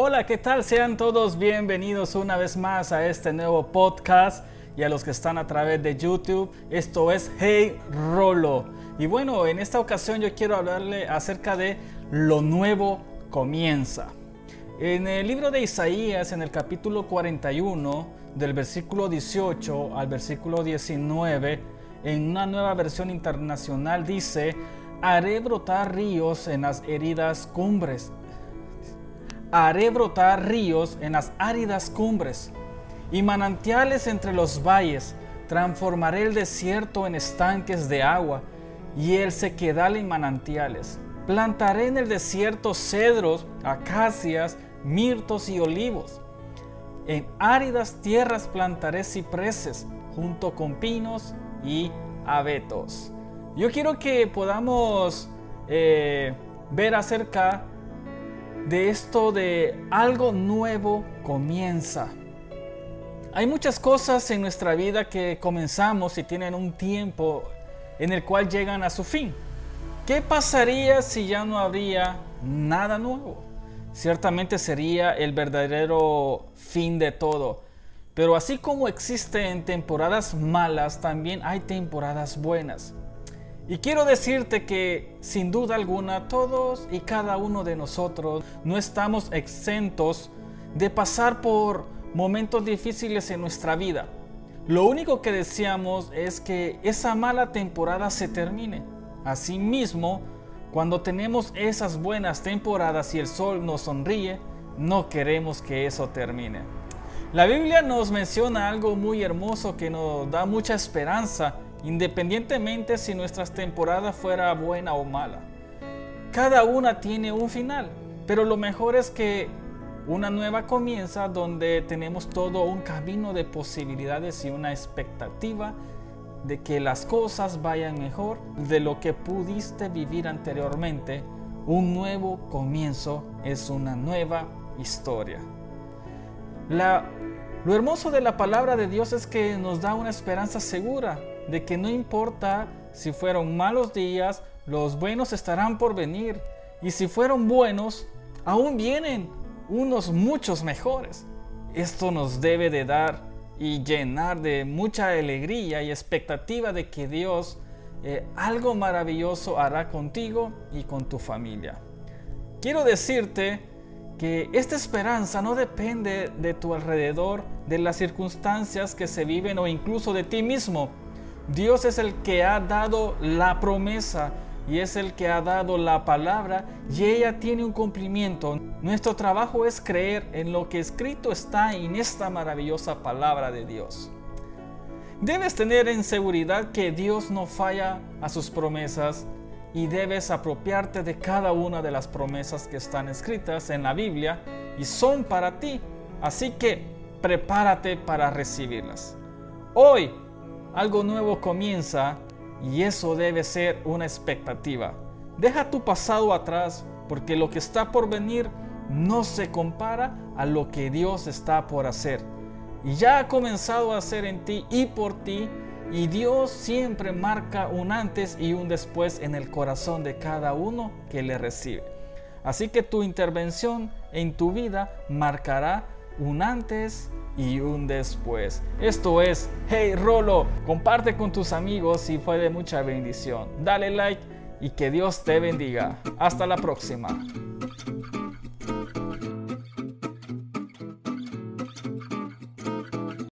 Hola, ¿qué tal? Sean todos bienvenidos una vez más a este nuevo podcast y a los que están a través de YouTube. Esto es Hey Rolo. Y bueno, en esta ocasión yo quiero hablarle acerca de lo nuevo comienza. En el libro de Isaías, en el capítulo 41, del versículo 18 al versículo 19, en una nueva versión internacional dice, haré brotar ríos en las heridas cumbres haré brotar ríos en las áridas cumbres y manantiales entre los valles. Transformaré el desierto en estanques de agua y el sequedal en manantiales. Plantaré en el desierto cedros, acacias, mirtos y olivos. En áridas tierras plantaré cipreses junto con pinos y abetos. Yo quiero que podamos eh, ver acerca de esto de algo nuevo comienza. Hay muchas cosas en nuestra vida que comenzamos y tienen un tiempo en el cual llegan a su fin. ¿Qué pasaría si ya no habría nada nuevo? Ciertamente sería el verdadero fin de todo. Pero así como existen temporadas malas, también hay temporadas buenas. Y quiero decirte que sin duda alguna todos y cada uno de nosotros no estamos exentos de pasar por momentos difíciles en nuestra vida. Lo único que deseamos es que esa mala temporada se termine. Asimismo, cuando tenemos esas buenas temporadas y el sol nos sonríe, no queremos que eso termine. La Biblia nos menciona algo muy hermoso que nos da mucha esperanza independientemente si nuestras temporadas fuera buena o mala. Cada una tiene un final, pero lo mejor es que una nueva comienza donde tenemos todo un camino de posibilidades y una expectativa de que las cosas vayan mejor de lo que pudiste vivir anteriormente. Un nuevo comienzo es una nueva historia. Lo hermoso de la palabra de Dios es que nos da una esperanza segura de que no importa si fueron malos días, los buenos estarán por venir. Y si fueron buenos, aún vienen unos muchos mejores. Esto nos debe de dar y llenar de mucha alegría y expectativa de que Dios eh, algo maravilloso hará contigo y con tu familia. Quiero decirte que esta esperanza no depende de tu alrededor, de las circunstancias que se viven o incluso de ti mismo. Dios es el que ha dado la promesa y es el que ha dado la palabra y ella tiene un cumplimiento. Nuestro trabajo es creer en lo que escrito está en esta maravillosa palabra de Dios. Debes tener en seguridad que Dios no falla a sus promesas y debes apropiarte de cada una de las promesas que están escritas en la Biblia y son para ti. Así que prepárate para recibirlas. Hoy algo nuevo comienza y eso debe ser una expectativa. Deja tu pasado atrás porque lo que está por venir no se compara a lo que Dios está por hacer. Y ya ha comenzado a hacer en ti y por ti y Dios siempre marca un antes y un después en el corazón de cada uno que le recibe. Así que tu intervención en tu vida marcará un antes y un después. Esto es Hey Rolo, comparte con tus amigos y fue de mucha bendición. Dale like y que Dios te bendiga. Hasta la próxima.